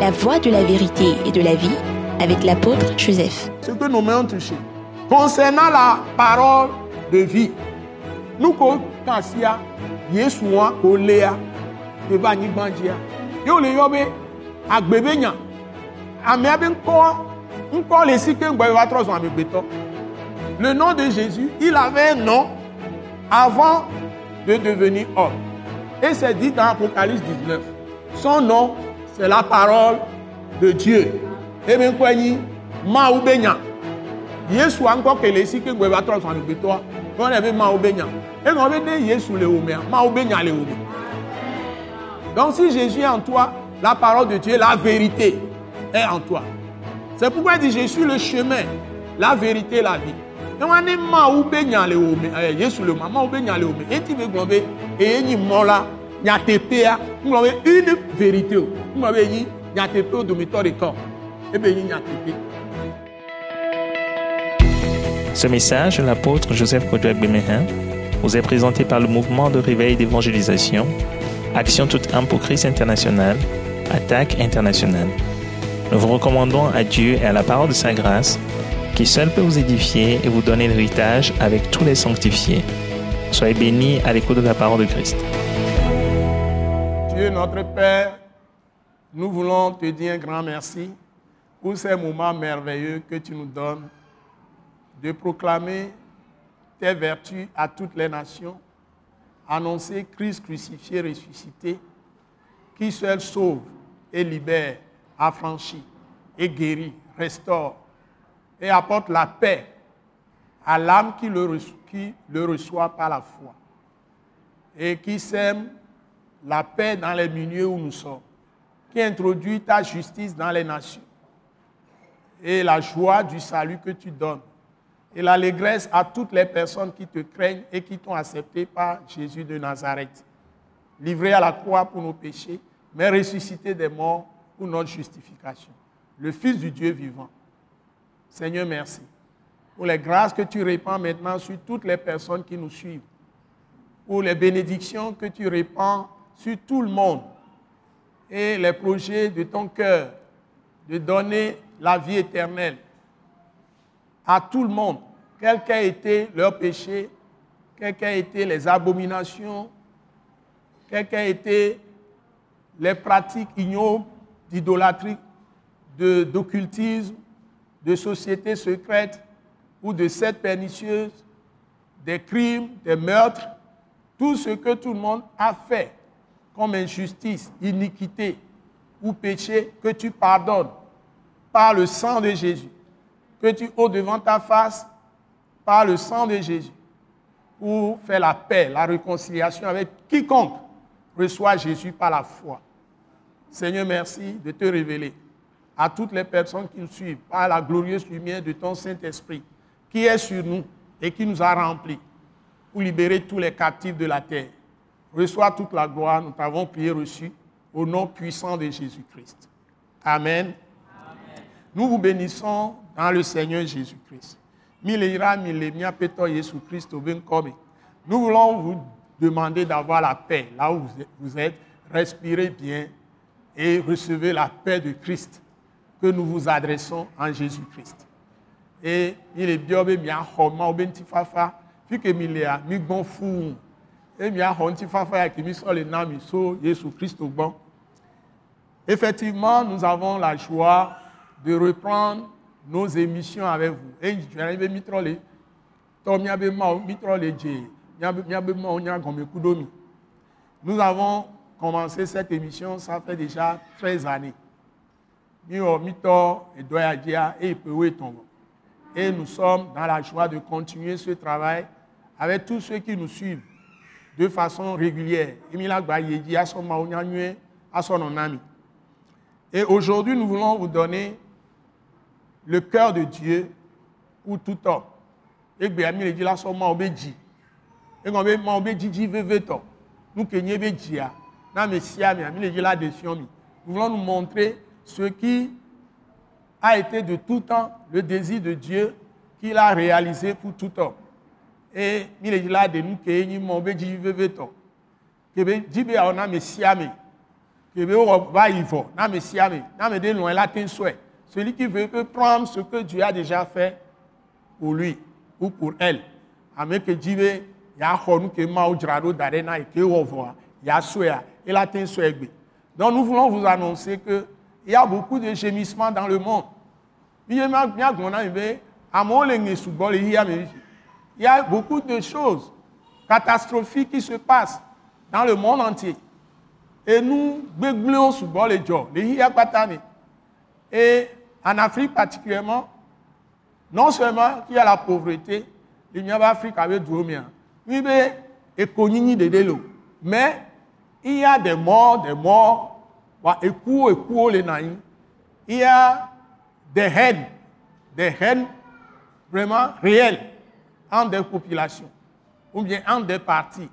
La voie de la vérité et de la vie avec l'apôtre Joseph. Ce que nos mains touché. Concernant la parole de vie, nous be. Le nom de Jésus, il avait un nom avant de devenir homme. Et c'est dit dans Apocalypse 19. Son nom, c'est la parole de Dieu. Quoi ni ma ou benya. Yesu encore que les si que ngwe va trop son amegbetɔ. On avait ma ou benya. Et on avait dit Yesu le omea, ma ou benya le ome. Donc si Jésus est en toi, la parole de Dieu, la vérité est en toi. C'est pourquoi il dit je suis le chemin, la vérité, la vie. Et on a ma ou benya le ome, eh, Yesu le ma, ma ou benya le ome. Et tu veux glomber, et ni mola, une vérité. Tepea. Ce message l'apôtre Joseph Kodouak Bemehin vous est présenté par le mouvement de réveil d'évangélisation, Action toute âme pour Christ international, Attaque internationale. Nous vous recommandons à Dieu et à la parole de sa grâce, qui seul peut vous édifier et vous donner l'héritage avec tous les sanctifiés. Soyez bénis à l'écoute de la parole de Christ. Dieu notre Père, nous voulons te dire un grand merci pour ces moments merveilleux que tu nous donnes de proclamer tes vertus à toutes les nations, annoncer Christ crucifié, ressuscité, qui seul sauve et libère, affranchit et guérit, restaure et apporte la paix à l'âme qui le, reçoit, par la foi et qui sème la paix dans les milieux où nous sommes, qui introduit ta justice dans les nations et la joie du salut que tu donnes et l'allégresse à toutes les personnes qui te craignent et qui t'ont accepté par Jésus de Nazareth, livré à la croix pour nos péchés, mais ressuscité des morts pour notre justification. Le Fils du Dieu vivant. Seigneur, merci pour les grâces que tu répands maintenant sur toutes les personnes qui nous suivent, pour les bénédictions que tu répands sur tout le monde. Et les projets de ton cœur de donner la vie éternelle à tout le monde, quel qu'ait été leur péché, quelles qu'aient été les abominations, quelles qu'aient été les pratiques ignobles d'idolâtrie, de- d'occultisme, de, sociétés secrètes ou de sectes pernicieuses, des crimes, des meurtres, tout ce que tout le monde a fait comme injustice, iniquité ou péché, que tu pardonnes par le sang de Jésus, que tu ôtes devant ta face par le sang de Jésus pour faire la paix, la réconciliation avec quiconque reçoit Jésus par la foi. Seigneur, merci de te révéler à toutes les personnes qui nous suivent par la glorieuse lumière de ton Saint-Esprit qui est sur nous et qui nous a remplis pour libérer tous les captifs de la terre. Reçois toute la gloire, nous t'avons prié reçu au nom puissant de Jésus-Christ. Amen. Nous vous bénissons dans le Seigneur Jésus-Christ. Nous voulons vous demander d'avoir la paix là où vous êtes-. Respirez bien et recevez la paix de Christ que nous vous adressons en Jésus-Christ. Et il est bien, bon fou. Et bien, honti fafa, qui mi so le nami, so Jésus-Christ au bon. Effectivement, nous avons la joie de reprendre nos émissions avec vous. Et je les. Nous avons commencé cette émission, ça fait déjà 13 années. Et nous sommes dans la joie de continuer ce travail avec tous ceux qui nous suivent de façon régulière. Et aujourd'hui, nous voulons vous donner le cœur de Dieu pour tout homme. Et. Et. Nous. Nous voulons nous montrer ce qui a été de tout temps le désir de Dieu qu'il a réalisé pour tout homme. Et il dit là, de nous que n'y ma obéji veve to. Que be, ji be a on a me siya mi. que va y voir, na me siame, na me de loin là tin souhait. Celui qui veut que prendre ce que Dieu a déjà fait pour lui ou pour elle. Ame que Dieu ya xɔ nu ke mawo dzra ɖo da ɖe na yi ke wɔ vɔa ya souhait et la tin souhait gbe. Donc nous voulons vous annoncer que il y a beaucoup de gémissements dans le monde. Il y a beaucoup de choses catastrophiques qui se passent dans le monde entier. Et nous, et en Afrique particulièrement, non seulement il y a la pauvreté, il y a l'Afrique avec Dromia, mais il y a des morts, des morts, il y a des haines, des haines vraiment réelles entre des populations, ou bien entre des partis,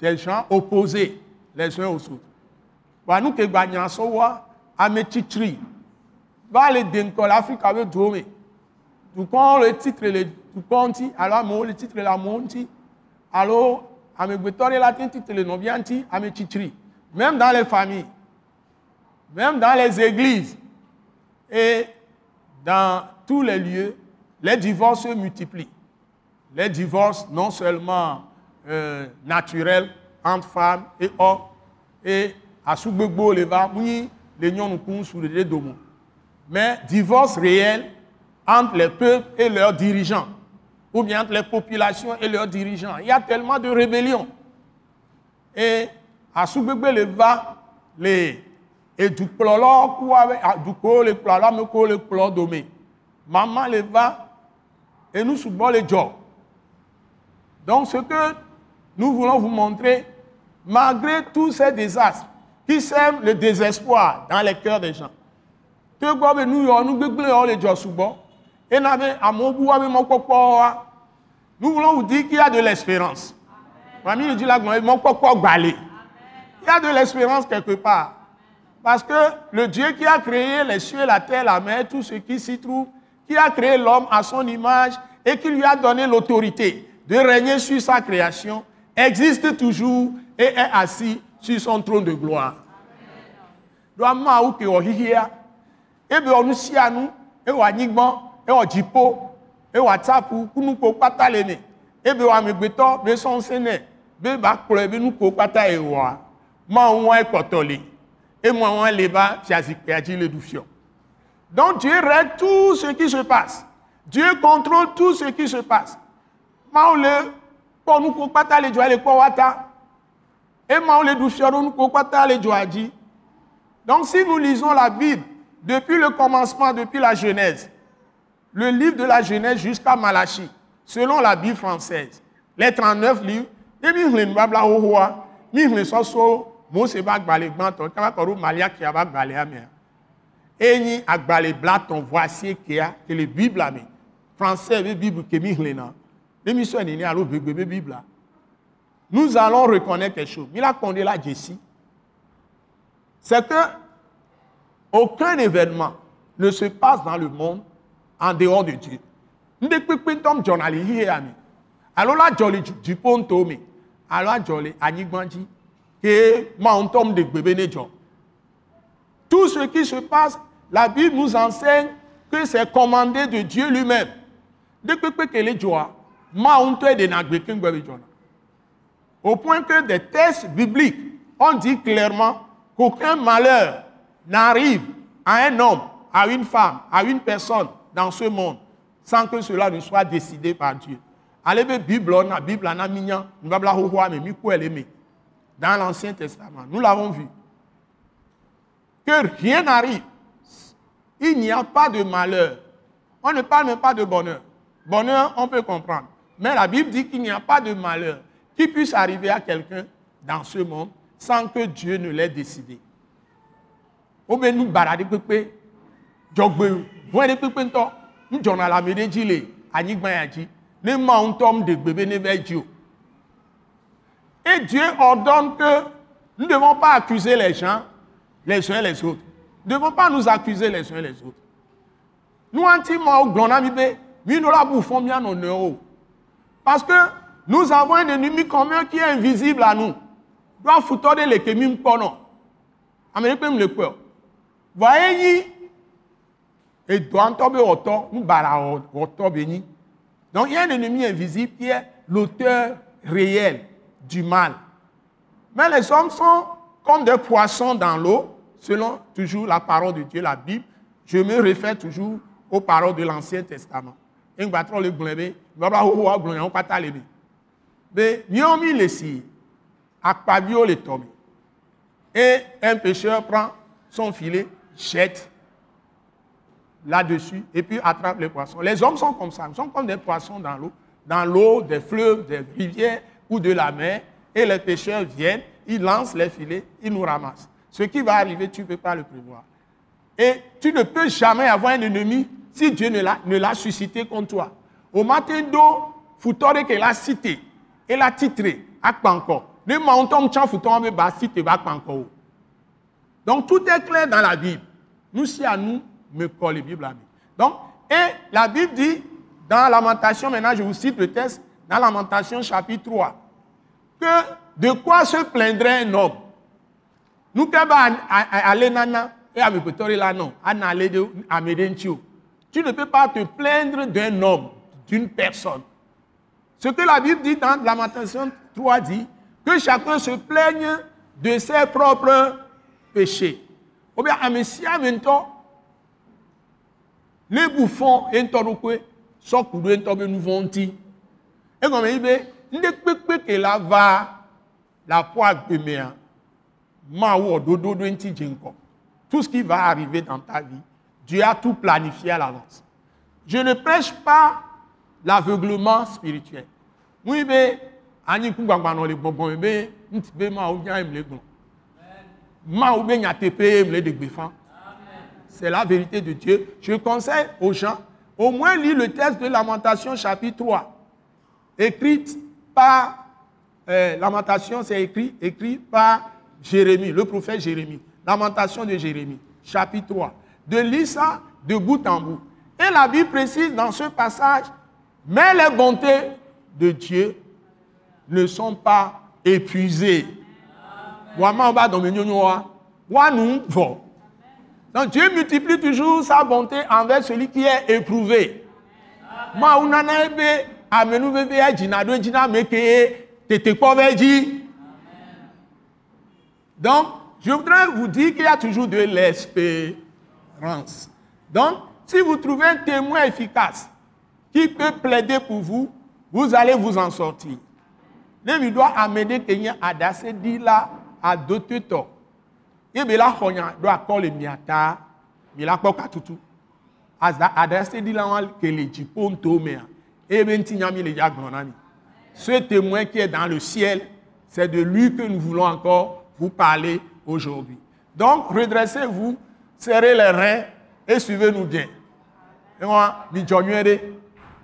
des gens opposés les uns aux autres. Wa nous que bagnan so wa ame. Va le denko l'Afrique avec drome. Du quand le titre le du conti alors mo le titre la monti. Alors ame gbetore la titre le novianti ame. Même dans les familles, même dans les églises et dans tous les lieux, les divorces se multiplient. Les divorces non seulement euh, naturels entre femmes et hommes, et à Sougbegbo, les Vamouis, les Nyonoukoun, sous les Domo. Mais divorce réel entre les peuples et leurs dirigeants, ou bien entre les populations et leurs dirigeants. Il y a tellement de rébellions. Et à Sougbegbo, les va, les et du plolo du ko le plolo me le plolo domé maman le va et nous subons les jobs donc ce que nous voulons vous montrer malgré tous ces désastres qui sèment le désespoir dans les cœurs des gens nous et nous voulons vous dire qu'il y a de l'espérance. Il y a de l'espérance quelque part. Parce que le Dieu qui a créé les cieux, la terre, la mer, tout ce qui s'y trouve, qui a créé l'homme à son image et qui lui a donné l'autorité de régner sur sa création, existe toujours et est assis sur son trône de gloire. ebe ɔnu anu ewɔ anyigbɔn ewɔ dziƒo ewɔ atsaƒu kunuko kpata le me ebe wɔ amegbetɔ be sɔnsɛ nɛ be ba kplɔe be nuko kpata ewɔa mawu ŋua ekpɔtɔ li et moi, on les bas, le Donc Dieu règle tout ce qui se passe. Dieu contrôle tout ce qui se passe. Wata. Joie Donc si nous lisons la Bible depuis le commencement, depuis la Genèse, le livre de la Genèse jusqu'à Malachie, selon la Bible française, les 39 livres, et mose kaba kɔ ɖo malia kia ba agbalẽa mea enyi kea ke le biblia me français bible mi sɔ nini alo begbe be biblia nous allons reconnaître quelque chose. La kpɔn de la dzesi c'est que aucun événement ne se passe dans le monde en dehors de Dieu. Ndị kpekpe ntɔm dzɔna le ihe ya me alo la dzɔ le dziƒo ŋutɔ me alo adzɔ le anyigba dzi et de Tout ce qui se passe, la Bible nous enseigne que c'est commandé de Dieu lui-même. Au point que des textes bibliques ont dit clairement qu'aucun malheur n'arrive à un homme, à une femme, à une personne dans ce monde sans que cela ne soit décidé par Dieu. Dans l'Ancien Testament. Nous l'avons vu. Que rien n'arrive. Il n'y a pas de malheur. On ne parle même pas de bonheur. Bonheur, on peut comprendre. Mais la Bible dit qu'il n'y a pas de malheur qui puisse arriver à quelqu'un dans ce monde sans que Dieu ne l'ait décidé. la. Et Dieu ordonne que nous ne devons pas accuser les gens les uns les autres. Nous ne devons pas nous accuser les uns les autres. Nous, nous Parce que nous avons un ennemi commun qui est invisible à nous. Américain me le peur. Voyez et doit tomber autant nous bara autant béni. Donc il y a un ennemi invisible qui est l'auteur réel du mal. Mais les hommes sont comme des poissons dans l'eau selon toujours la parole de Dieu la Bible. Je me réfère toujours aux paroles de l'Ancien Testament et battrons le glébé baba ho ho glon yon pata lebe be nyomi le si akpabio le et un pêcheur prend son filet jette là-dessus et puis attrape les poissons. Les hommes sont comme ça, ils sont comme des poissons dans l'eau, dans l'eau, des fleuves, des rivières ou de la mer. Et les pêcheurs viennent, ils lancent les filets, ils nous ramassent. Ce qui va arriver, tu ne peux pas le prévoir. Et tu ne peux jamais avoir un ennemi si Dieu ne l'a suscité contre toi. Au matin d'eau, Foutore que l'a cité, et l'a titré, encore. Le mountain chan Foutore me ba cité, encore. Donc tout est clair dans la Bible. Nous, si à nous, me colle la Bible. Donc, et la Bible dit, dans Lamentation, maintenant je vous cite le texte, dans Lamentation chapitre 3, que de quoi se plaindrait un homme? Nous pouvons aller nana et à me là non, à Tu ne peux pas te plaindre d'un homme, d'une personne. Ce que la Bible dit dans Lamentation 3 dit, que chacun se plaigne de ses propres péchés. Ou bien, à Messie, les bouffons sɔkudu entɔbe nuvɔnti egɔme yi be nde kpekpe ke la va la mawɔ ɖoɖo ɖo ŋuti dze ŋkɔ tout ce qui va arriver dans ta vie Dieu a tout planifié à l'avance je ne prêche pas l'aveuglement spirituel ɖegbe fã c'est la vérité de Dieu. Je conseille aux gens, au moins lire le texte de Lamentation chapitre 3, écrite par, euh, c'est écrit, écrit par Jérémie, le prophète Jérémie. Lamentation de Jérémie, chapitre 3. De lire de bout en bout. Et la Bible précise dans ce passage, mais les bontés de Dieu ne sont pas épuisées. Donc Dieu multiplie toujours sa bonté envers celui qui est éprouvé. Donc, je voudrais vous dire qu'il y a toujours de l'espérance. Donc, si vous trouvez un témoin efficace qui peut plaider pour vous, vous allez vous en sortir. Mais il doit amener quelqu'un à dit là à d'autres temps ye be la xɔ nya ɖo akɔ le mia ta mi la kpɔ katutu aza adresse di la wa ke le dziƒo ŋuto mea eye be ŋuti nya mi le dza gblɔ na mi ce témoin qui est dans le ciel c'est de lui que nous voulons encore vous parler aujourd'hui. Donc redressez-vous serrez les reins et suivez-nous bien et moi mi ɖe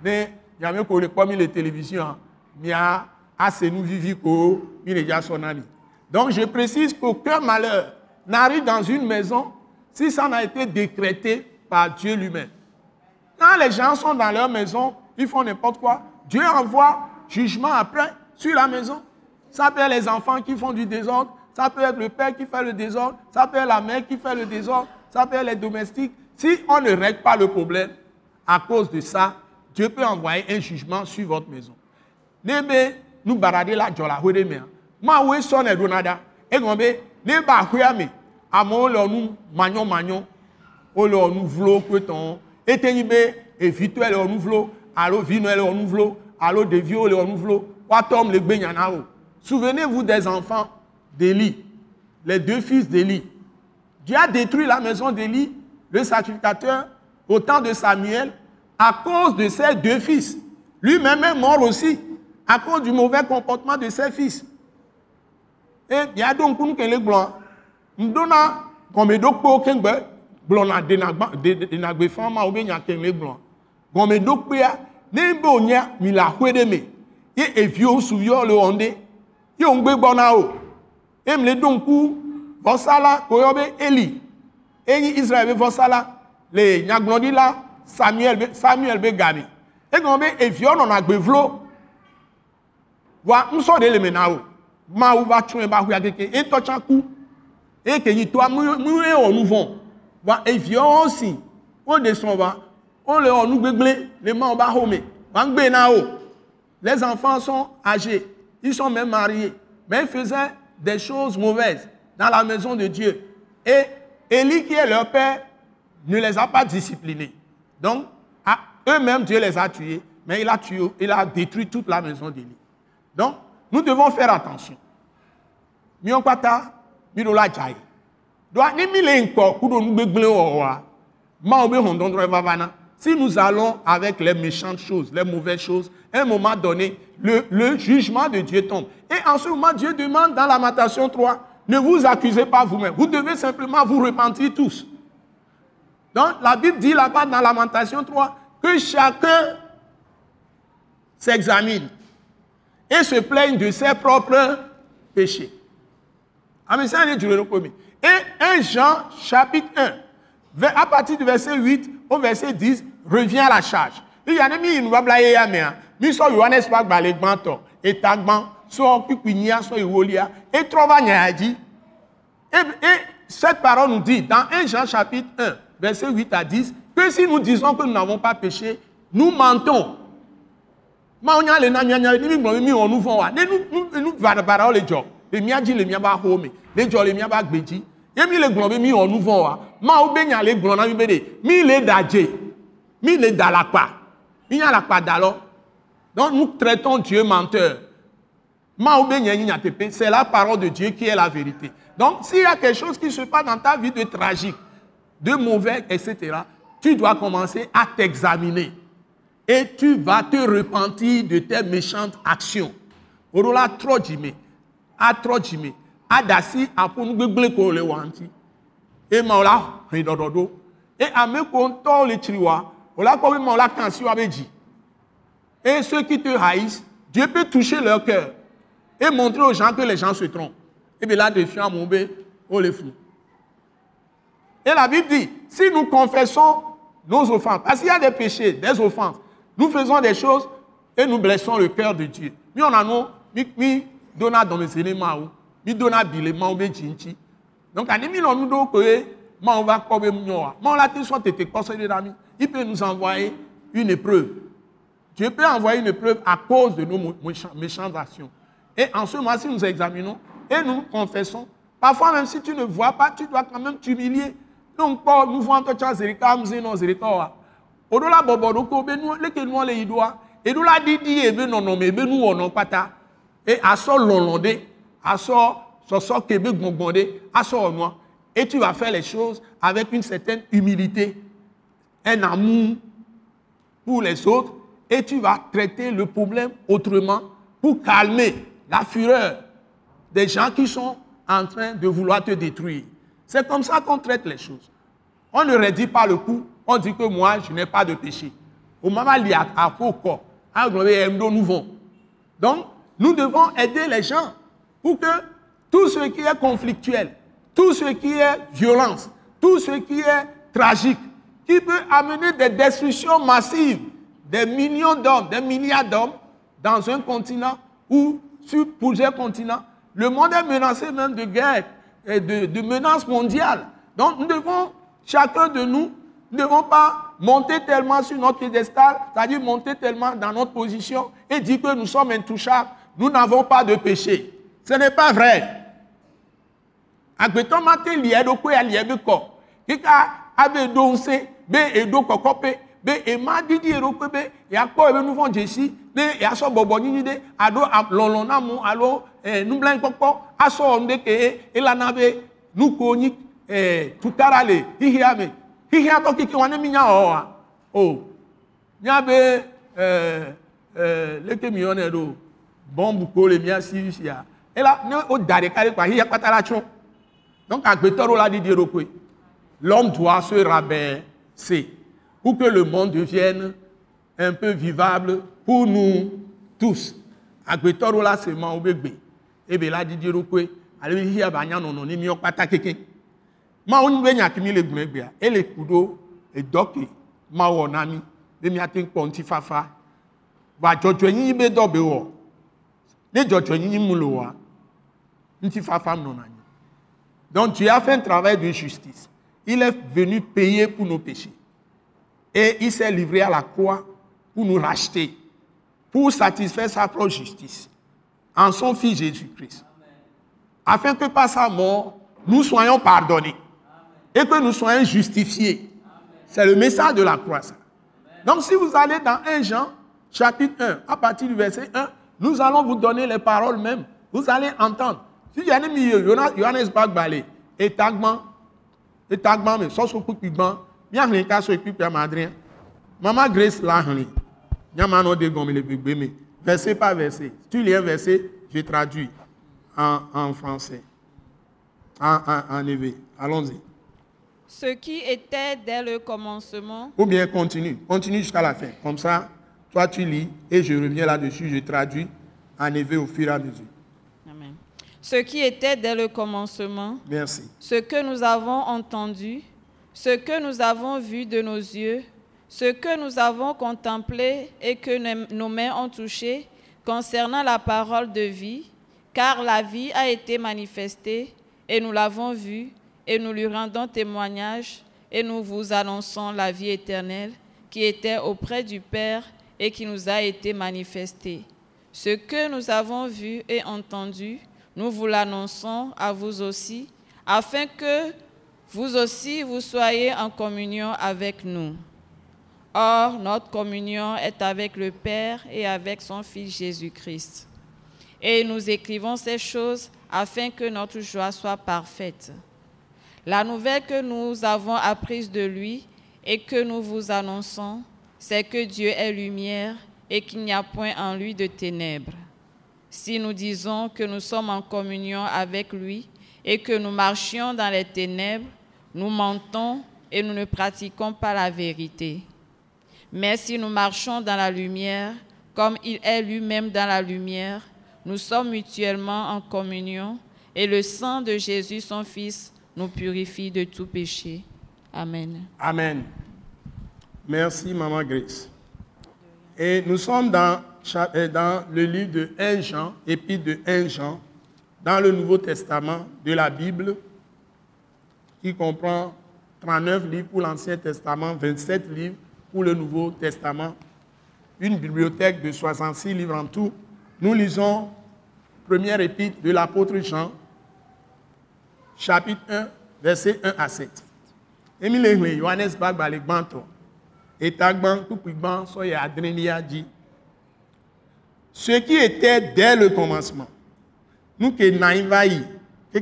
ne nyame ko le kpɔ mi le télévision mia ase nu vivi ko mi le dza sɔ na mi donc je précise qu'aucun malheur n'arrive dans une maison si ça n'a été décrété par Dieu lui-même. Quand les gens sont dans leur maison, ils font n'importe quoi, Dieu envoie jugement après sur la maison. Ça peut être les enfants qui font du désordre, ça peut être le père qui fait le désordre, ça peut être la mère qui fait le désordre, ça peut être les domestiques. Si on ne règle pas le problème, à cause de ça, Dieu peut envoyer un jugement sur votre maison. Nebe, nous barader la jola, ma we sonne donada, et ne ba aƒea me amewo le nu manyomanyo wole nu vlo kpetɔwo ete nyi be evitɔe le nu vlo alo vinɔe le nu vlo alo ɖeviwo le nu vlo woatɔm le gbe nyana o souvenez-vous des enfants d'Élie les deux fils d'Élie Dieu a détruit la maison d'Élie le sacrificateur au temps de Samuel à cause de ses deux fils. Lui-même est mort aussi à cause du mauvais comportement de ses fils. E miaɖo ŋku nu ke le gblɔa ŋdona gɔmeɖokpewo kengbe gblɔna denagbe fã ma wo be nya ke le gblɔa gɔmeɖokpea ne be wònye mi le aƒe ɖe me ye eviwo suviwo le ɖe ye wo ŋgbe gbɔna o ye mi le ɖo ŋku vɔsala ko yɔ be eli. Eyi israel be vɔsala le nyagblɔɖila samuel samuel be gami egɔme be eviwo nɔna gbe vlo wa ŋusɔ ɖe le me na o. Mawu va tsrɔ̃e ba ƒea keke. Etɔ tsã ku que y toi mu mu e o nu vont va e vieux aussi on descend va on le on nous gbegble les mains ba home. Va ngbe na les enfants sont âgés. Ils sont même mariés. Mais ils faisaient des choses mauvaises dans la maison de Dieu. Et Élie qui est leur père ne les a pas disciplinés. Donc à eux-mêmes Dieu les a tués mais il a tué il a détruit toute la maison d'Élie. Donc nous devons faire attention. Si nous allons avec les méchantes choses les mauvaises choses à un moment donné le, le jugement de Dieu tombe. Et en ce moment Dieu demande dans lamentation 3 ne vous accusez pas vous-même vous devez simplement vous repentir tous donc la Bible dit là-bas dans lamentation 3 que chacun s'examine et se plaigne de ses propres péchés Amen. C'est un premier. Et 1 Jean, chapitre 1, vers- à partir du verset 8 au verset 10, revient à la charge. Il y a des gens qui pa gba le gban to et tagban so pipinia so iwolia et trova nyaji. Et, et cette parole nous dit dans 1 Jean chapitre 1, verset 8 à 10, que si nous disons que nous n'avons pas péché, nous mentons. nous traitons Dieu menteur ma wo be nya nyi nyatepe c'est la parole de Dieu qui est la vérité donc s'il y a quelque chose qui se passe dans ta vie de tragique de mauvais etc tu dois commencer à t'examiner et tu vas te repentir de tes méchantes actions. Orola adasi aƒo nu gbegblẽ ko le wa ŋuti. E ɖo. E. Et ceux qui te haïssent, Dieu peut toucher leur cœur et montrer aux gens que les gens se trompent. Et bien là, défiant mon bé, on les fout. Et la Bible dit, si nous confessons nos offenses, parce qu'il y a des péchés, des offenses, nous faisons des choses et nous blessons le cœur de Dieu. Mi on a nous, mi mi donna dans mes éléments, mi donna bilement ou jinchi. Donc, à nous nous nous que ma on va comme moi, ma on la te soit t'étais conseillé d'amis. Il peut nous envoyer une épreuve. Dieu peut envoyer une épreuve à cause de nos méchantes actions. Et en ce si nous examinons et nous confessons, parfois même si tu ne vois pas, tu dois quand même t'humilier. Donc, nous voyons que tu as zérika, nous avons zérika. Odola bobo doko be nu leke nu le yidoa. Edola didi ebe nono me ebe nu wono pata. Et aso lolonde, aso soso kebe gbongbonde, aso onwa. Et tu vas faire les choses avec une certaine humilité, un amour pour les autres et tu vas traiter le problème autrement pour calmer la fureur des gens qui sont en train de vouloir te détruire. C'est comme ça qu'on traite les choses. On ne rédit pas le coup, on dit que moi, je n'ai pas de péché. Au moment où il y a un faux corps, un grand nous vont. Donc, nous devons aider les gens pour que tout ce qui est conflictuel, tout ce qui est violence, tout ce qui est tragique, qui peut amener des destructions massives, des millions d'hommes, des milliards d'hommes dans un continent ou sur plusieurs continents. Le monde est menacé même de guerre et de, de menaces mondiales. Donc nous devons, chacun de nous, ne devons pas monter tellement sur notre piédestal, c'est-à-dire monter tellement dans notre position et dire que nous sommes intouchables, nous n'avons pas de péché. Ce n'est pas vrai. kika abe ɖo ŋusẽ be eɖo kɔkɔƒe be ema didi eɖokui be yeakpɔ ebe nu vɔ dzesi be yeasɔ bɔbɔ nyinyi ɖe alo lɔlɔ na mu alo eh, nublanuikpɔkpɔ asɔ nu ɖe ke elana be nuko nyi eh, tutara le xixia me xixia tɔ keke wa ne mi nya wɔwa o nya be eh, eh, leke mi yɔnɛ ɖo bɔmbu ko le mia si sia ela ne o da ɖeka ɖe kpa xixia kpata la tsɔ. Donc, agbetɔɖo la didi eɖokui. L'homme doit se rabaisser pour que le monde devienne un peu vivable pour nous tous. Agbetɔɖo la se ma wo be gbe. Ebe la didi be hiya ba ni keke. Nya kimi le. Ele ku ɖo edɔ ke ma na mi ŋu kpɔ ŋutifafa. Va dzɔdzɔenyenye be wɔ. Ne dzɔdzɔenyenye mu wɔa, ŋutifafa nɔna anyi. Donc tu as fait un travail de justice. Il est venu payer pour nos péchés. Et il s'est livré à la croix pour nous racheter, pour satisfaire sa propre justice en son Fils Jésus-Christ. Afin que par sa mort, nous soyons pardonnés et que nous soyons justifiés. C'est le message de la croix. ça. Donc si vous allez dans 1 Jean, chapitre 1, à partir du verset 1, nous allons vous donner les paroles même. Vous allez entendre. Si avez mis Johannes Bagbale, et Tagman, et Tagman, mais sans bien les cas sur le Madrien. Maman Grace l'a Nyamano de gomme le bébé, mais verset par verset. Tu lis un verset, je traduis en, en français, en, en, en éveil. Allons-y. Ce qui était dès le commencement, Ou bien continue, continue jusqu'à la fin. Comme ça, toi tu lis et je reviens là-dessus, je traduis en éveil au fur et à mesure. Amen. ce qui était dès le commencement, Merci. ce que nous avons entendu, ce que nous avons vu de nos yeux, ce que nous avons contemplé et que nos- mains ont touché concernant la parole de vie, car la vie a été manifestée et nous l'avons vue et nous lui rendons témoignage et nous vous annonçons la vie éternelle qui était auprès du Père et qui nous a été manifestée. Ce que nous avons vu et entendu, nous vous l'annonçons à vous aussi, afin que vous aussi vous soyez en communion avec nous. Or, notre communion est avec le Père et avec son Fils Jésus-Christ. Et nous écrivons ces choses afin que notre joie soit parfaite. La nouvelle que nous avons apprise de lui et que nous vous annonçons, c'est que Dieu est lumière et qu'il n'y a point en lui de ténèbres. Si nous disons que nous sommes en communion avec lui et que nous marchions dans les ténèbres, nous mentons et nous ne pratiquons pas la vérité. Mais si nous marchons dans la lumière, comme il est lui-même dans la lumière, nous sommes mutuellement en communion et le sang de Jésus, son Fils, nous purifie de tout péché. Amen. Amen. Merci, Maman Grace. Et nous sommes dans, euh, le livre de 1 Jean, épître de 1 Jean, dans le Nouveau Testament de la Bible, qui comprend 39 livres pour l'Ancien Testament, 27 livres pour le Nouveau Testament, une bibliothèque de 66 livres en tout. Nous lisons première épître de l'apôtre Jean, chapitre 1, verset 1 à 7. Emile hle Johannes gbã kpukpui gbã sɔyɛ adrelia dzi. Ce qui était dès le commencement. Nous que naï va yi, que.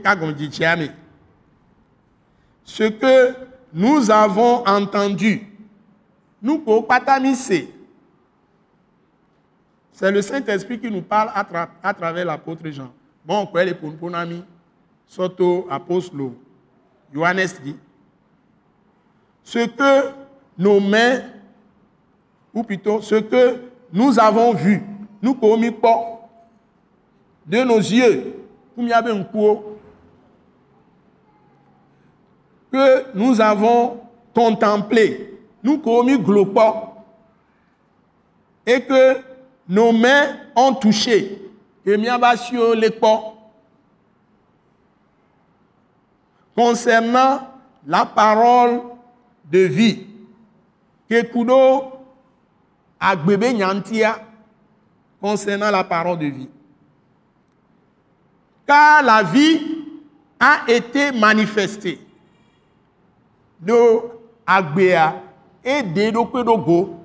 Ce que nous avons entendu. Nous mi se. C'est le Saint-Esprit qui nous parle à, tra- à travers l'apôtre Jean. Bon, quoi les ponami, soto apostolo, Johannes dit. Ce que nos mains, ou plutôt ce que nous avons vu, nous commis pas de nos yeux, comme il y avait un coup, que nous avons contemplé, nous commis glopos, et que nos mains ont touché, que miabasio les pas, concernant la parole de vie, que kudo concernant la parole de vie. Car la vie a été manifestée. Et.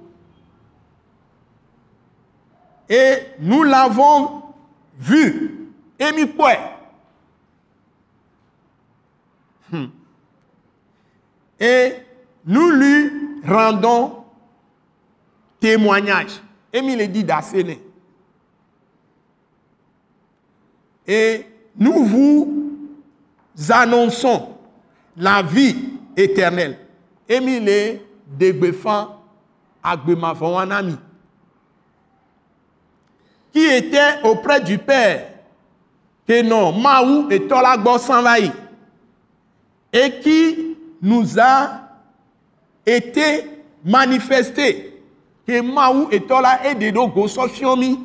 Et nous l'avons vu. Et. Hmm. Et nous lui rendons témoignage. Émile dit d'Asséné. Et nous vous annonçons la vie éternelle. Émile Degbefan Agbemafonwanami. Qui était auprès du Père. Que non, Maou et Tolagbo s'envahit. Et qui nous a été manifesté que Maou et Tola et Dedo Gosofiomi.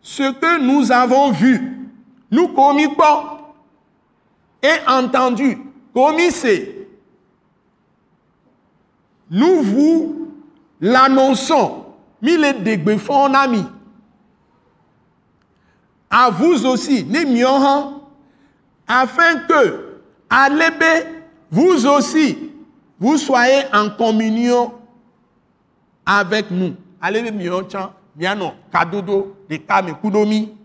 Ce que nous avons vu, nous commis pas et entendu, commis c'est. Nous vous l'annonçons, mille font ami. À vous aussi, miens, afin que, à l'ébé, vous aussi, vous soyez en communion avec nous. Allez, bien non, kadodo, de kame kudomi.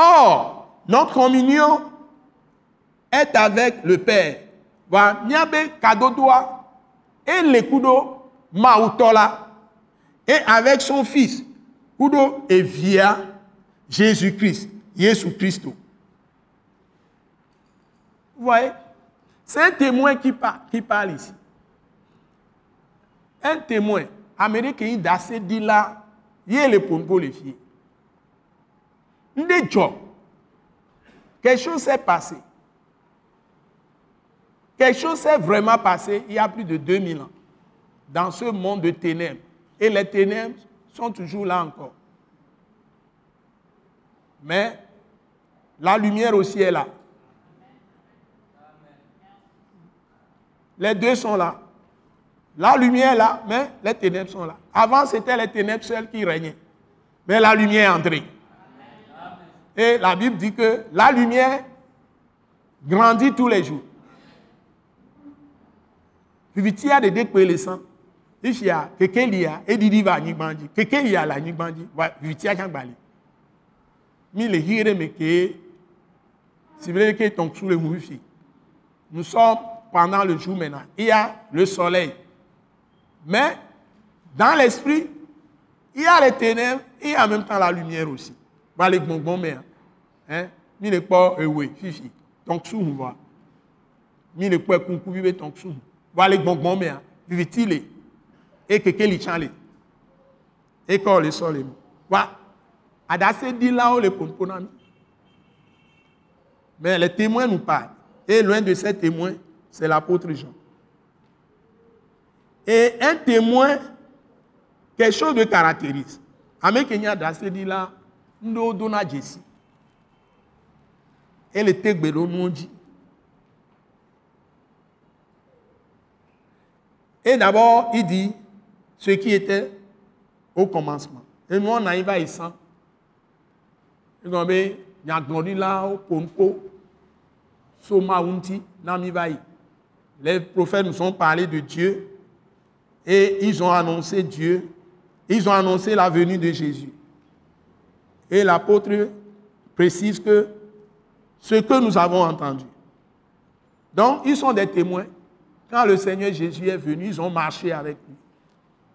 Or, notre communion est avec le Père. Voilà, miabe kadodoa et le kudo mautola et avec son fils, kudo et via Jésus-Christ, Jésus Christ. Vous voyez C'est un témoin qui parle, qui parle ici. Un témoin américain d'assez dit là, il est le pour les filles. Quelque chose s'est passé. Quelque chose s'est vraiment passé il y a plus de 2000 ans dans ce monde de ténèbres. Et les ténèbres sont toujours là encore. Mais la lumière aussi est là. Les deux sont là. La lumière est là, mais les ténèbres sont là. Avant, c'était les ténèbres seules qui régnaient. Mais la lumière est entrée. Et la Bible dit que la lumière grandit tous les jours. Puis il y a des décollissants. Il y a quelqu'un qui a, et dit va n'y bandi. Quelqu'un qui a la n'y bandi. Puis il y a qu'un bali. Mais les hire que, si vous que ton sous le moufi. Nous sommes pendant le jour maintenant. Il y a le soleil. Mais dans l'esprit, il y a les ténèbres et en même temps la lumière aussi. Va les bonbons, mais mi le pas oui, fifi, on va. Mi le pas kunku vive donc sous. Va les bonbons, mais vivitile et que quel chale. Et quand le soleil. Wa adase dit là où le pomponami. Mais les témoins nous parlent. Et loin de ces témoins, c'est l'apôtre Jean. Et un témoin, quelque chose de caractérise. Amen Kenya dasse dit là, nous donnons Jessie. Et le tegbelo nous dit. Et d'abord, il dit ce qui était au commencement. Et nous, on arrive à. Les prophètes nous ont parlé de Dieu et ils ont annoncé Dieu. Ils ont annoncé la venue de Jésus. Et l'apôtre précise que ce que nous avons entendu. Donc, ils sont des témoins. Quand le Seigneur Jésus est venu, ils ont marché avec lui.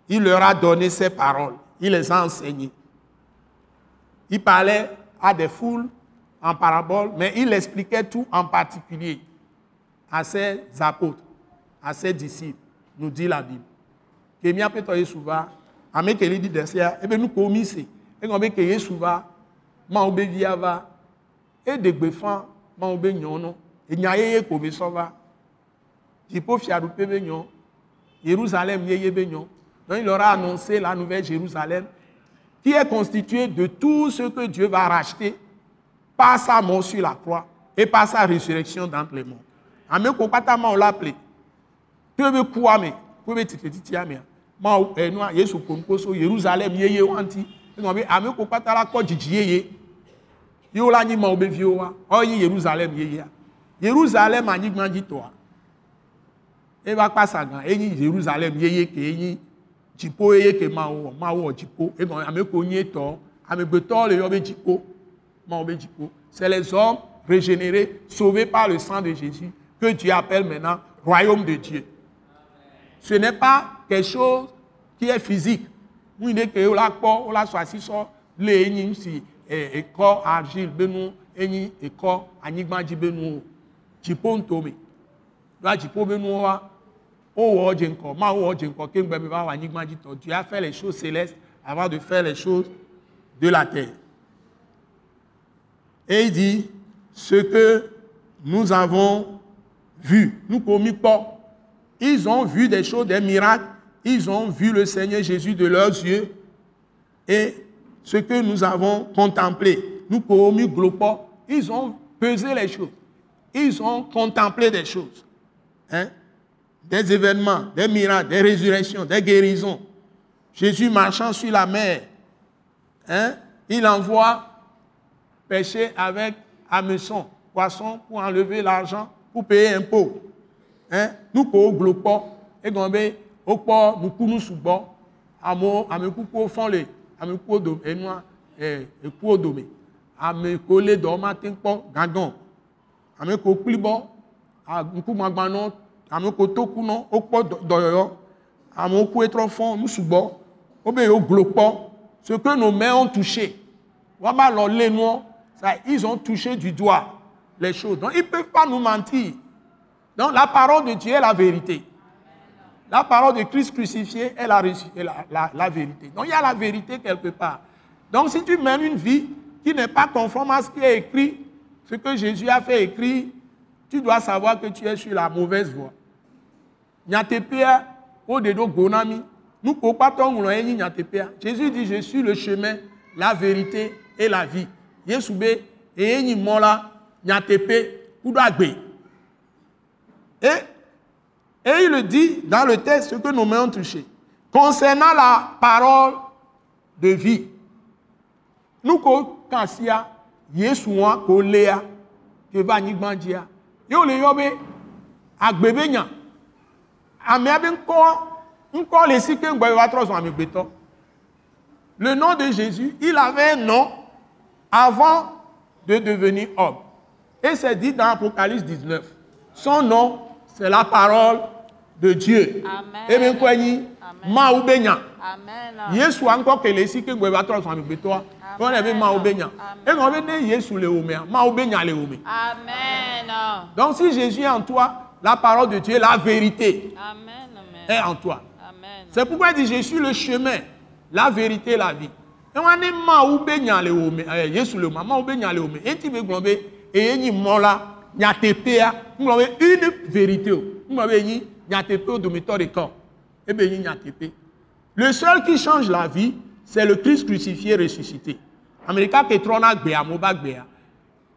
Il leur a donné ses paroles. Il les a enseignées. Il parlait à des foules en parabole, mais il expliquait tout en particulier à ses apôtres, à ses disciples, nous dit la Bible. Que mi apetɔ Yesu va, ame ke li di desia, ebe nu ko mi se, egɔn be ke Yesu va, mawo be via va, e degbe fã, mawo be nyɔnu, enya yeye ko be sɔ va, dziƒo fiaɖuƒe be nyɔ, Jérusalem yeye be nyɔ, donc il leur a annoncé la nouvelle Jérusalem, qui est constituée de tout ce que Dieu va racheter par sa mort sur la croix et par sa résurrection d'entre les morts. Ame ko kpata ma o la ple. Pe be ku ame, ko be tite titi ame. Ma o enu a Yesu ko nko so Jerusalem yeye wanti. Ame ko kpata la ko jiji yeye. Yo la nyi ma o be vi o wa. O yi Jerusalem yeye a. Jerusalem anyi gbanji to a. E ba pasa gan, e yi Jerusalem yeye ke yi dziƒo yeye ke ma wɔ ma wɔ dziƒo egɔn ame ko nye tɔ amegbetɔ le yɔ be dziƒo ma wɔ be dziƒo c'est les hommes régénérés sauvés par le sang de Jésus que Dieu appelle maintenant royaume de Dieu ce n'est pas quelque chose qui est physique mu ne ke wola kpɔ wola sɔ asi sɔ le enyi ɛ ekɔ argile be nu enyi ekɔ anyigbadzi be nu o dziƒo ŋutome do dziƒo be nuwo wa. Oh, Dieu a fait les choses célestes avant de faire les choses de la terre. Et il dit, ce que nous avons vu, nous commis pas. Ils ont vu des choses, des miracles. Ils ont vu le Seigneur Jésus de leurs yeux. Et ce que nous avons contemplé. Nous pouvons glopo, ils ont pesé les choses. Ils ont contemplé des choses. Hein? Des événements, des miracles, des résurrections, des guérisons. Jésus marchant sur la mer. Hein? Il envoie pêcher avec hameçon, poisson pour enlever l'argent, pour payer impôt. Hein? Nous pouvons glopo, et gombe, au port, nous pouvons sous bord, amo, ame kuku fɔn le, ame kuku do, enua, eku dome, ame ko le dɔ ma que nos mains ont touché, waba ils ont touché du doigt les choses. Donc ils peuvent pas nous mentir. Donc la parole de Dieu est la vérité. La parole de Christ crucifié est la, vérité. Donc il y a la vérité quelque part. Donc si tu mènes une vie qui n'est pas conforme à ce qui est écrit, ce que Jésus a fait écrit, tu dois savoir que tu es sur la mauvaise voie. Jésus dit, je suis le chemin, la vérité et la vie. Et Et il le dit dans le texte que nos mains ont touché. Concernant la parole de vie, nous kansia yesu wa ko lea ke ba nyigban dia yo le yo be agbebe nya. Ame abe nko nko le si ke gbeto. Le nom de Jésus il avait un nom avant de devenir homme. Et c'est dit dans Apocalypse 19 son nom c'est la parole de Dieu. Ebe nkwenyi ma ubenya. Yesu anko kele si ke ngwe batro so amigbe to. Ko na be ma ubenya. E ngo be ne Yesu le ome ma ubenya le ome. Amen. Donc si Jésus est en toi, la parole de Dieu, la vérité Amen. Est en toi. Amen. C'est pourquoi il dit je suis le chemin, la vérité, la vie. E wa ne ma ubenya le ome, eh, Yesu le ome, ma ubenya le ome. E ti be glombe e yenyi mola nyatepea, nglobe une vérité. Nglobe yenyi le seul qui change la vie, c'est le Christ crucifié ressuscité. Qui trône gbea moba gbea.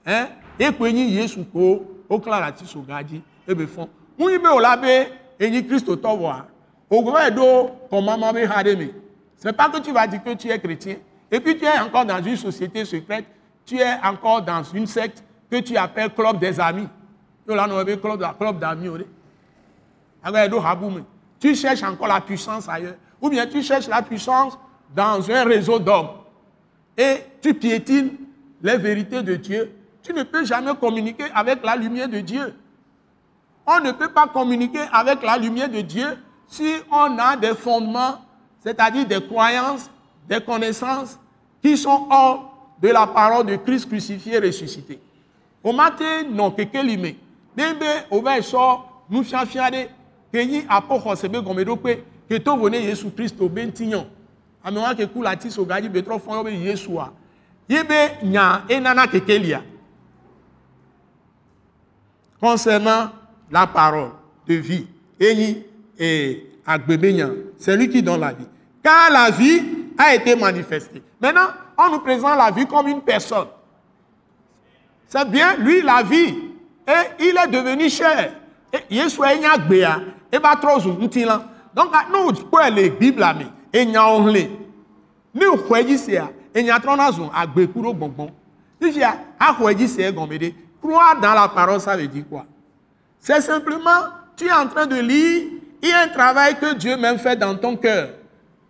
Hein? Et ni Yesu ko o klara ti so gaji e be fon. Mu ibe o labe eni Christ to wa. O go do commandement be hademi. C'est pas que tu vas dire que tu es chrétien et puis tu es encore dans une société secrète, tu es encore dans une secte que tu appelles club des amis. Yo là no be club club d'amis. Tu cherches encore la puissance ailleurs. Ou bien tu cherches la puissance dans un réseau d'hommes. Et tu piétines les vérités de Dieu. Tu ne peux jamais communiquer avec la lumière de Dieu. On ne peut pas communiquer avec la lumière de Dieu si on a des fondements, c'est-à-dire des croyances, des connaissances qui sont hors de la parole de Christ crucifié et ressuscité. Au matin, non, que au nous ke yi apɔ xɔse be gɔmeɖokpe ke to vo ne yesu kristo be ŋutinyɔ ame wa ke ku le ati so gadzi be trɔ fɔ yɔ be yesua yi be nya enana kekelia concernant la parole de vie enyi et agbebenya c'est lui qui donne la vie car la vie a été manifestée maintenant on nous présente la vie comme une personne. C'est bien lui la vie et il est devenu cher. Gbea e ba trɔ zu ŋuti la donc ne wòkpɔe le bibla me enyawo hlẽ ne xɔe dzi sia enya trɔna zu agbe ku ɖo gbɔngbɔn fifia axɔe dzi sia gɔme ɖe croire dans la parole ça veut dire quoi c'est simplement tu es en train de lire il y a un travail que Dieu même fait dans ton cœur.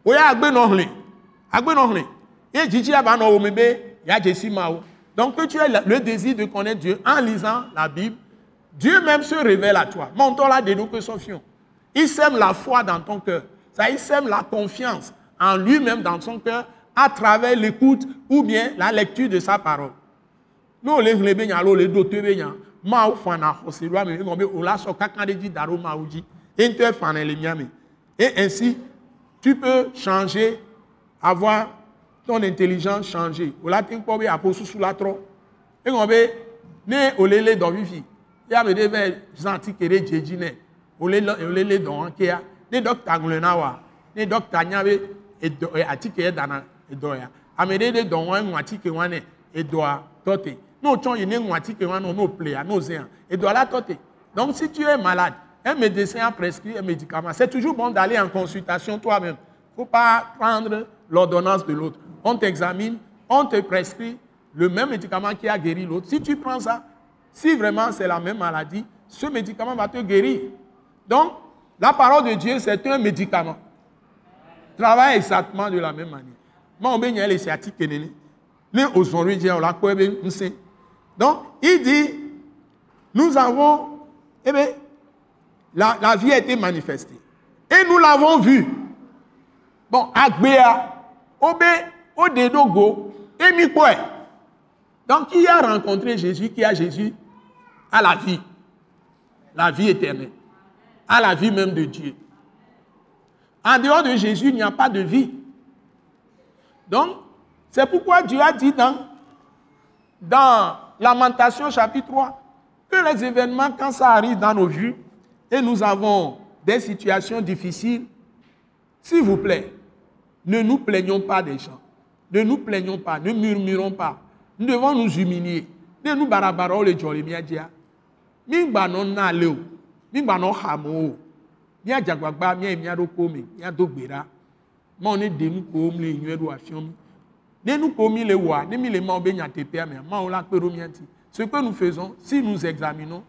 Oya agbenɔ hlẽ agbenɔ hlẽ ye dzidzi aba nɔ wo me be ya dzesi mawo donc que tu aies le désir de connaître Dieu en lisant la Bible Dieu même se révèle à toi. Montons là de nous que Sofion. Il sème la foi dans ton cœur. Ça, il sème la confiance en lui-même dans son cœur à travers l'écoute ou bien la lecture de sa parole. Nous, les ma ou fana hosirwa me ngombe uji fana le et ainsi tu peux changer avoir ton intelligence changer ola tin ko be aposu sula tro e ngombe ne olele do vivi ya kere jeji ne olele anke ya ne docteur ngule na wa ne docteur nya be edo atike dana edo ya amede dɔ wɔn ŋun atike wɔn nɛ edoa tɔte n'o tsɔn yi ne ŋun atike wɔn nɔ n'o plea n'o zɛn edoa la tɔte donc si tu es malade un médecin a prescrit un médicament. C'est toujours bon d'aller en consultation toi-même. Faut pas prendre l'ordonnance de l'autre. On t'examine on te prescrit le même médicament qui a guéri l'autre. Si tu prends ça si vraiment c'est la même maladie ce médicament va te guérir donc la parole de Dieu c'est un médicament. Travaille exactement de la même manière. Donc il dit nous avons eh bien, la, vie a été manifestée. Et nous l'avons vu. Bon agbea obe odedogo emi kpɔe donc qui a rencontré Jésus qui a Jésus à la vie? La vie éternelle à la vie même de Dieu en dehors de Jésus, il n'y a pas de vie. Donc, c'est pourquoi Dieu a dit dans, dans Lamentation chapitre 3 que les événements, quand ça arrive dans nos vies, et nous avons des situations difficiles, s'il vous plaît, ne nous plaignons pas des gens. Ne nous plaignons pas, ne murmurons pas. Nous devons nous humilier. Ne nous barabaro le. Mingba Mingba non hamo. míadze agbagba míayi mía ɖokpo me míado gbe ɖa mawo ne ɖe nu ko mi le nyuie ɖo afiɔ mi. Ne nu ko mi le wɔa ne mi le mawo be nyateƒea mea mawo la kpe ɖo mía ŋuti ce que nous faisons si nous examinons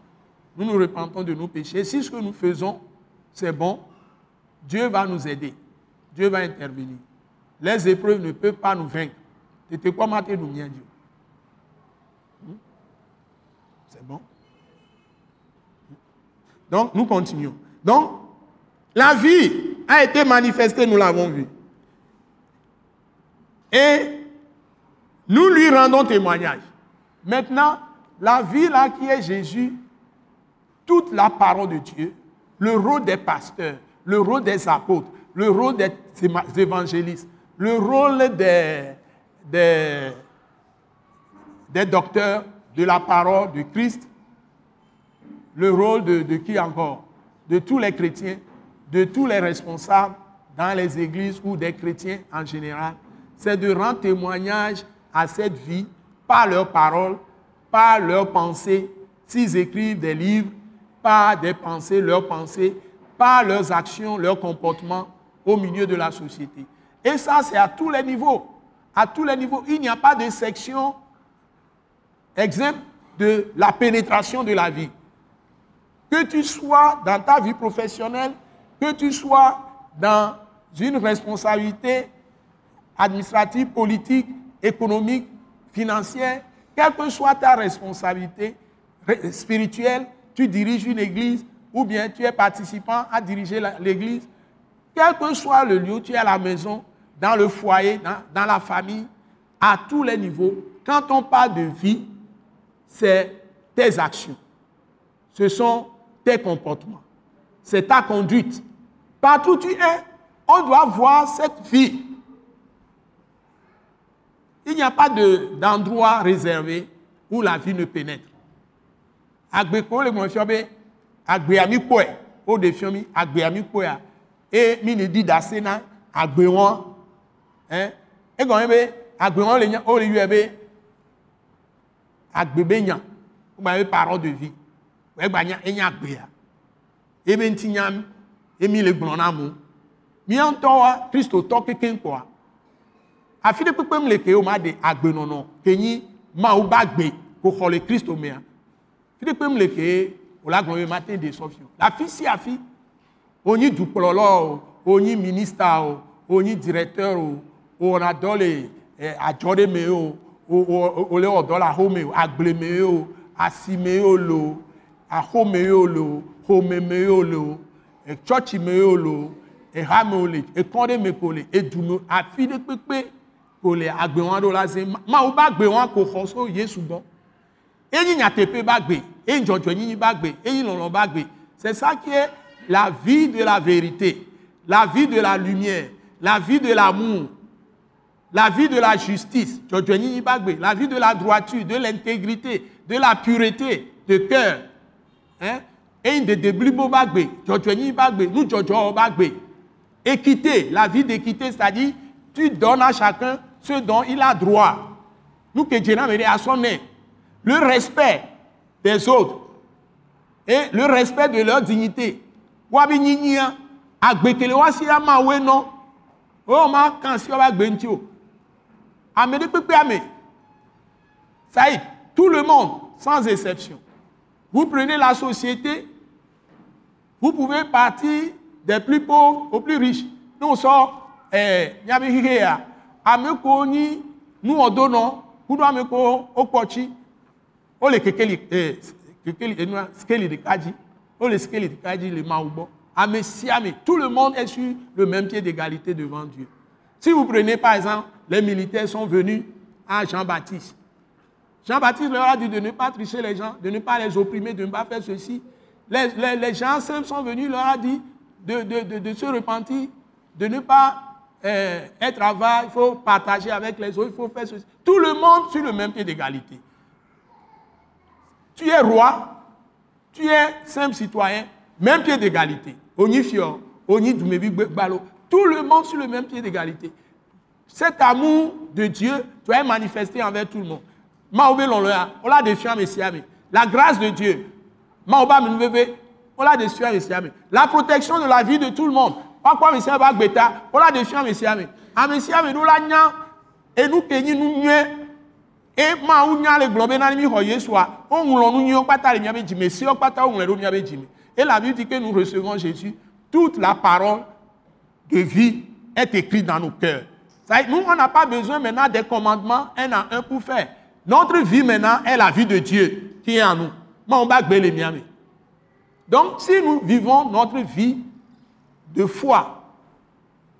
nous nous repentons de nos péchés si ce que nous faisons c'est bon. Dieu va nous aider. Dieu va intervenir. Les épreuves ne peuvent pas nous vaincre. Tete kɔ ma te ɖu mía dzi o c'est bon donc nous continuons donc la vie a été manifestée, nous l'avons vu. Et nous lui rendons témoignage. Maintenant, la vie là qui est Jésus, toute la parole de Dieu, le rôle des pasteurs, le rôle des apôtres, le rôle des évangélistes, le rôle des, des, docteurs de la parole de Christ, le rôle de, qui encore? De tous les chrétiens, de tous les responsables dans les églises ou des chrétiens en général, c'est de rendre témoignage à cette vie par leurs paroles, par leurs pensées, s'ils écrivent des livres, par des pensées, leurs pensées, par leurs actions, leurs comportements au milieu de la société. Et ça, c'est à tous les niveaux. À tous les niveaux. Il n'y a pas de section exempte de la pénétration de la vie. Que tu sois dans ta vie professionnelle, que tu sois dans une responsabilité administrative, politique, économique, financière, quelle que soit ta responsabilité spirituelle, tu diriges une église ou bien tu es participant à diriger l'église, quel que soit le lieu, tu es à la maison, dans le foyer, dans, dans la famille, à tous les niveaux, quand on parle de vie, c'est tes actions, ce sont tes comportements, c'est ta conduite, Partout où tu es, on doit voir cette vie. Il n'y a pas d'endroit réservé où la vie ne pénètre. Agbeko le mo fio be agbe ami po e o de fio mi agbe ami po ya e mi ni di dase na agbe won hein? E gon be agbe won le o le yu e be agbe be nya o ba be parole de vie e gba nya e nya agbe ya e be nti nya emi le gblɔ na mía ŋutɔwa kristotɔ kekeŋ kpɔa afi ɖe kpekpem le ke wo ma ɖe agbenɔnɔ ke mawu ba gbe ko xɔ le kristo mea fi ɖe kpekpem le ke wo la gblɔ be ma te ɖe sɔfi o le afi si afi wonyi dukplɔlɔ o wonyi minista o wonyi directeur o wowɔna dɔ le eh, adzɔ ɖe me o wòle wɔ dɔ le axome o agble me o asime o le o axome o le o xome me o le o tsɔtsi me o le o eha me o le ekɔ ɖe me ko le edu me afi ɖe kpekpe ko le agbe wɔn aɖewo la ze mawu ba gbe wɔn ko xɔ so yesu gbɔ eyi nyateƒe ba gbe eyi dzɔdzɔ nyinyi ba gbe. C'est ça qui est la vie de la vérité la vie de la lumière la vie de l'amour la vie de la justice. Dzɔdzɔ nyinyi la vie de la droiture de l'intégrité de la pureté de cœur équité la vie d'équité c'est-à-dire tu donnes à chacun ce dont il a droit. Nous que Dieu à son nez. Le respect des autres et le respect de leur dignité. Wabi nyinyia, agbekele wasi ama we non. Oh ma oba. Ame de pepe ame. Ça y est, tout le monde, sans exception. Vous prenez la société, vous pouvez partir des plus pauvres aux plus riches. Nous on sort, eh, nyabi higeya. Ame ko ni, nous on donne, kudu ame ko okpochi. O le kekeli, eh, kekeli, skeli de kaji. O le le maoubo. Ame si ame. Tout le monde est sur le même pied d'égalité devant Dieu. Si vous prenez par exemple, les militaires sont venus à Jean-Baptiste. Jean-Baptiste leur a dit de ne pas tricher les gens, de ne pas les opprimer, de ne pas faire ceci. Les, gens simples sont venus, leur a dit de, se repentir, de ne pas euh, être avare, il faut partager avec les autres, il faut faire ceci. Tout le monde sur le même pied d'égalité. Tu es roi, tu es simple citoyen, même pied d'égalité. Oni Fior, Oni Doumébi Balo, tout le monde sur le même pied d'égalité. Cet amour de Dieu doit être manifesté envers tout le monde. Maobe Loloya, on l'a défiant Messiame. La grâce de Dieu, Maoba Minveve, on l'a défiant Messiame. La protection de la vie de tout le monde. Pourquoi Messiame Bagbeta, on l'a défiant Messiame. A Messiame, nous la et nous peignons nous nye, et ma ou nya le globe na mi ho Yesua, on ŋlɔ nu nyiwo kpata le miabe dzime, siwo kpata wo ŋlɔ ɖo miabe. Et la Bible dit que nous recevons Jésus, toute la parole de vie est écrite dans nos cœurs. Ça Nous, on n'a pas besoin maintenant des commandements un à un pour faire. Notre vie maintenant est la vie de Dieu qui est en nous. Donc, si nous vivons notre vie de foi,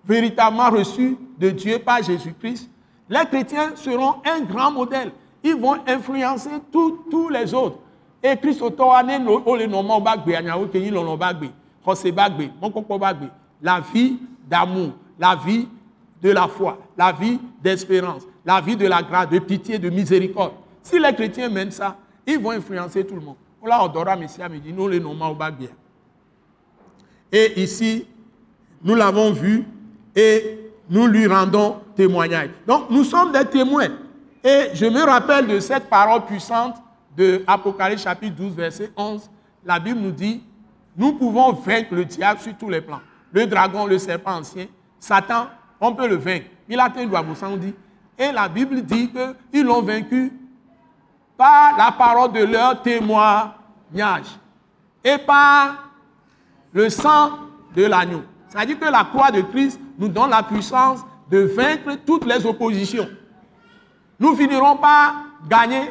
véritablement reçue de Dieu par Jésus-Christ, les chrétiens seront un grand modèle. Ils vont influencer tous les autres. Et Christ. La vie d'amour, la vie de la foi, la vie d'espérance, la vie de la grâce, de pitié, de miséricorde. Si les chrétiens mènent ça, ils vont influencer tout le monde. Là, on dora Messia me dit, nous les nommons au bagbe. Et ici, nous l'avons vu et nous lui rendons témoignage. Donc, nous sommes des témoins. Et je me rappelle de cette parole puissante de Apocalypse chapitre 12, verset 11. La Bible nous dit, nous pouvons vaincre le diable sur tous les plans. Le dragon, le serpent ancien, Satan, on peut le vaincre. Il a atteint le dit. Et la Bible dit qu'ils l'ont vaincu par la parole de leur témoignage et par le sang de l'agneau. C'est-à-dire que la croix de Christ nous donne la puissance de vaincre toutes les oppositions. Nous finirons par gagner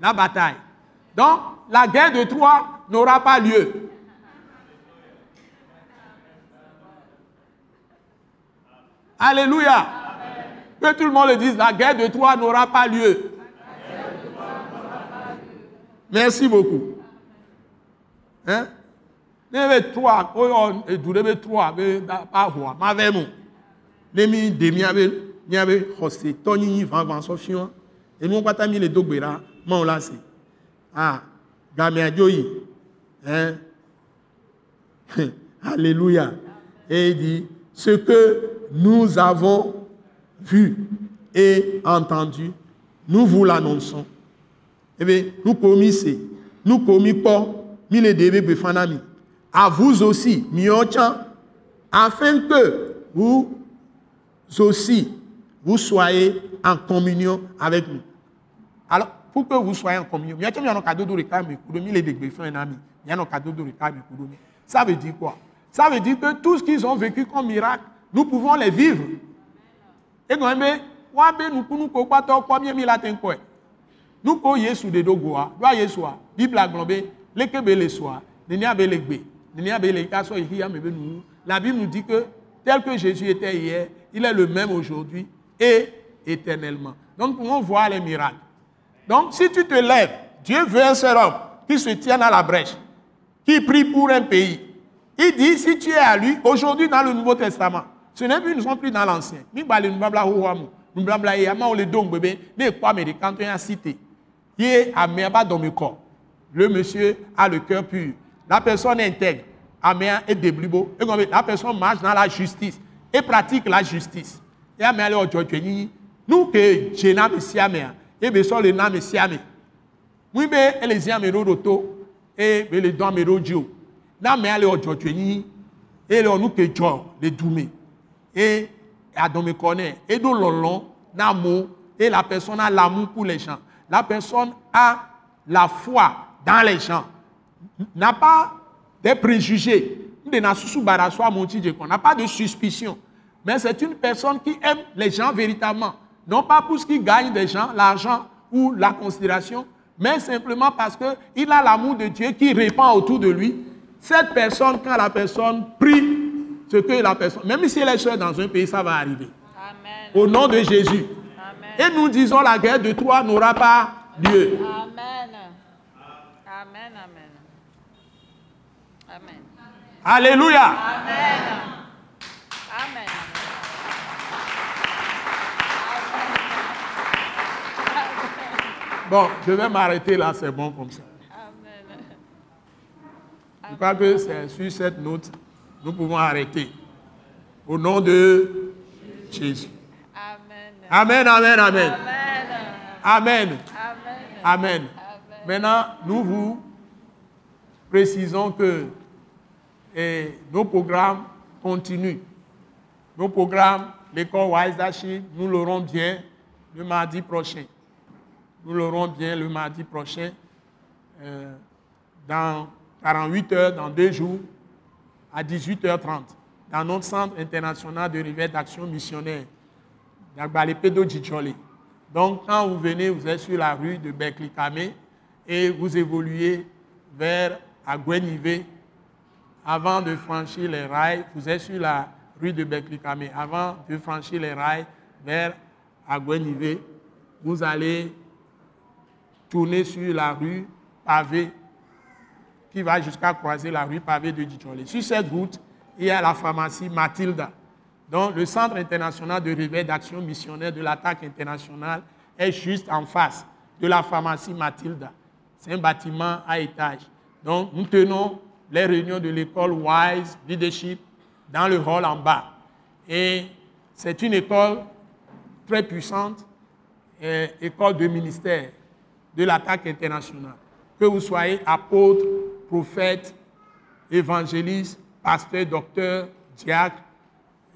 la bataille. Donc, la guerre de Troie n'aura pas lieu. Alléluia. Que tout le monde le dise, la guerre de Troie n'aura pas lieu. Merci beaucoup. Hein? Ne bɛ Troie, oyɔ edu ɖe bɛ Troie be ba hoa ma vɛ mo. Ne mi de miabe miabe xɔsetɔ nyinyi vavã sɔfiɔ. Enuwo katã mi le do gbe ɖa mawo la se. Ah, gamea dzo yi. Hein? Alléluia. Et il dit, ce que nous avons vu et entendu, nous vous l'annonçons. Eh bien, nous commis c'est, nous commis pas, mi le débé befanami. À vous aussi, miochan, afin que vous aussi, vous soyez en communion avec nous. Alors, pour que vous soyez en communion, ça veut dire quoi? Ça veut dire que tout ce qu'ils ont vécu comme miracle, nous pouvons les vivre. Et quand même, wabe nous nous ko pato kwa mi mi la ko Yesu de dogoa, doa Yesu a, Bible a globé, leke be le soa, be le be. La Bible nous dit que tel que Jésus était hier, il est le même aujourd'hui et éternellement. Donc nous pouvons voir les miracles. Donc si tu te lèves, Dieu veut un seul homme qui se tienne à la brèche, qui prie pour un pays. Il dit, si tu es à lui, aujourd'hui dans le Nouveau Testament, ce n'est plus, nous sommes plus dans l'Ancien. Nous nous blabla ye ama ole dong bébé ne pas américain tu as cité. Ye améaba dans le le monsieur a le cœur pur. La personne est intègre. Améa est déblibo la personne marche dans la justice et pratique la justice. Et améa le ojo nous que j'ai et be so le na me siame oui be ele siame ro roto. Le don me ro jo na et le nous que jo le dume et me connaît et lolon na mo et la personne a l'amour pour les gens. La personne a la foi dans les gens. N'a pas des préjugés. N'a pas de suspicion. Mais c'est une personne qui aime les gens véritablement. Non pas pour ce qui gagne des gens, l'argent ou la considération, mais simplement parce qu'il a l'amour de Dieu qui répand autour de lui. Cette personne, quand la personne prie, ce que la personne, même si elle est dans un pays, ça va arriver. Amen. Au nom de Jésus. Amen. Et nous disons la guerre de Troie n'aura pas lieu. Amen. Amen. Amen. Amen. Alléluia. Amen. Amen. Bon, je vais m'arrêter là, c'est bon comme ça. Amen. Je crois que c'est sur cette note, nous pouvons arrêter. Au nom de Jésus. Amen, amen, amen. Amen. Amen. Maintenant, nous vous précisons que eh, nos programmes continuent. Nos programmes, l'école Wise nous l'aurons bien le mardi prochain. Nous l'aurons bien le mardi prochain, euh, dans 48 heures, dans deux jours, à 18h30, dans notre centre international de rivière d'action missionnaire, d'Agbalépédo Djidjolé. Donc, quand vous venez, vous êtes sur la rue de Beklikame et vous évoluez vers Agwenivé. Avant de franchir les rails, vous êtes sur la rue de Beklikame. Avant de franchir les rails vers Agwenivé, vous allez tourner sur la rue pavée qui va jusqu'à croiser la rue pavée de Djidjolé. Sur cette route, il y a la pharmacie Mathilda. Donc, le Centre international de réveil d'action missionnaire de l'attaque internationale est juste en face de la pharmacie Mathilda. C'est un bâtiment à étage. Donc, nous tenons les réunions de l'école Wise Leadership dans le hall en bas. Et c'est une école très puissante, école de ministère de l'attaque internationale. Que vous soyez apôtre, prophète, évangéliste, pasteur, docteur, diacre,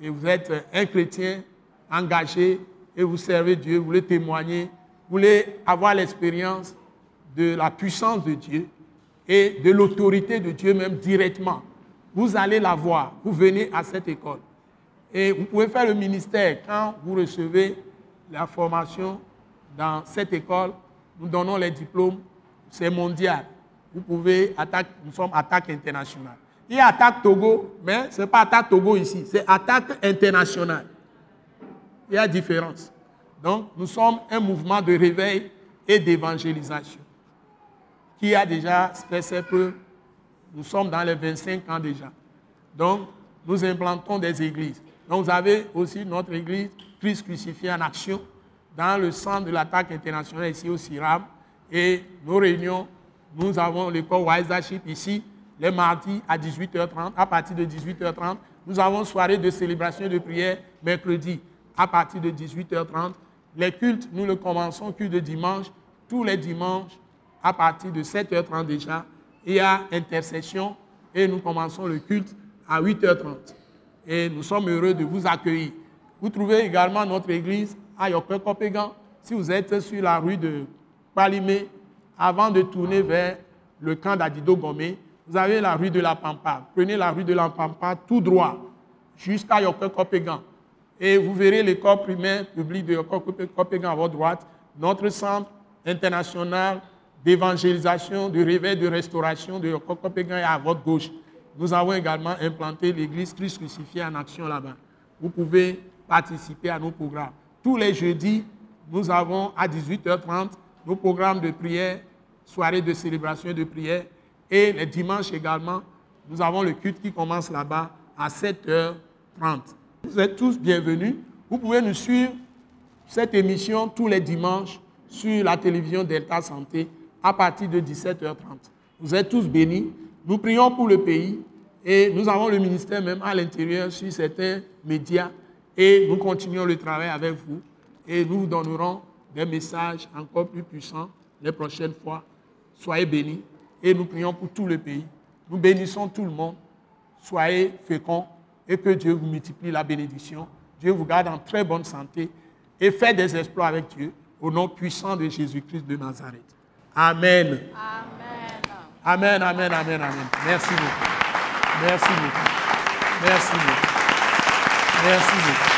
et vous êtes un chrétien engagé et vous servez Dieu, vous voulez témoigner, vous voulez avoir l'expérience de la puissance de Dieu et de l'autorité de Dieu même directement. Vous allez la voir, vous venez à cette école. Et vous pouvez faire le ministère quand vous recevez la formation dans cette école nous donnons les diplômes, c'est mondial. Vous pouvez attaquer, nous sommes attaque internationale. Il y a attaque Togo, mais ce n'est pas attaque Togo ici, c'est attaque internationale. Il y a différence. Donc, nous sommes un mouvement de réveil et d'évangélisation qui a déjà fait ses preuves. Nous sommes dans les 25 ans déjà. Donc, nous implantons des églises. Donc, vous avez aussi notre église Christ crucifié en action dans le centre de l'attaque internationale ici au CIRAM. Et nos réunions, nous avons l'école Wise ici, les mardis à 18h30. À partir de 18h30, nous avons soirée de célébration et de prière mercredi à partir de 18h30. Les cultes, nous le commençons culte de dimanche, tous les dimanches à partir de 7h30 déjà. Il y a intercession et nous commençons le culte à 8h30. Et nous sommes heureux de vous accueillir. Vous trouvez également notre église à Kopegan, si vous êtes sur la rue de Palimé, avant de tourner vers le camp d'Adido Gomé, vous avez la rue de la Pampa. Prenez la rue de la Pampa tout droit jusqu'à Kopegan. Et vous verrez l'école primaire publique de Kopegan à votre droite, notre centre international d'évangélisation, de réveil, de restauration de Kopegan est à votre gauche. Nous avons également implanté l'église Christ crucifié en action là-bas. Vous pouvez participer à nos programmes. Tous les jeudis, nous avons à 18h30 nos programmes de prière, soirée de célébration et de prière. Et les dimanches également, nous avons le culte qui commence là-bas à 7h30. Vous êtes tous bienvenus. Vous pouvez nous suivre cette émission tous les dimanches sur la télévision Delta Santé à partir de 17h30. Vous êtes tous bénis. Nous prions pour le pays et nous avons le ministère même à l'intérieur sur certains médias et nous continuons le travail avec vous. et nous vous donnerons des messages encore plus puissants les prochaines fois. Soyez bénis et nous prions pour tout le pays. Nous bénissons tout le monde. Soyez féconds et que Dieu vous multiplie la bénédiction. Dieu vous garde en très bonne santé et faites des exploits avec Dieu au nom puissant de Jésus-Christ de Nazareth. Amen. Amen, amen, amen, amen. Merci beaucoup. Merci beaucoup. Merci beaucoup. Merci beaucoup.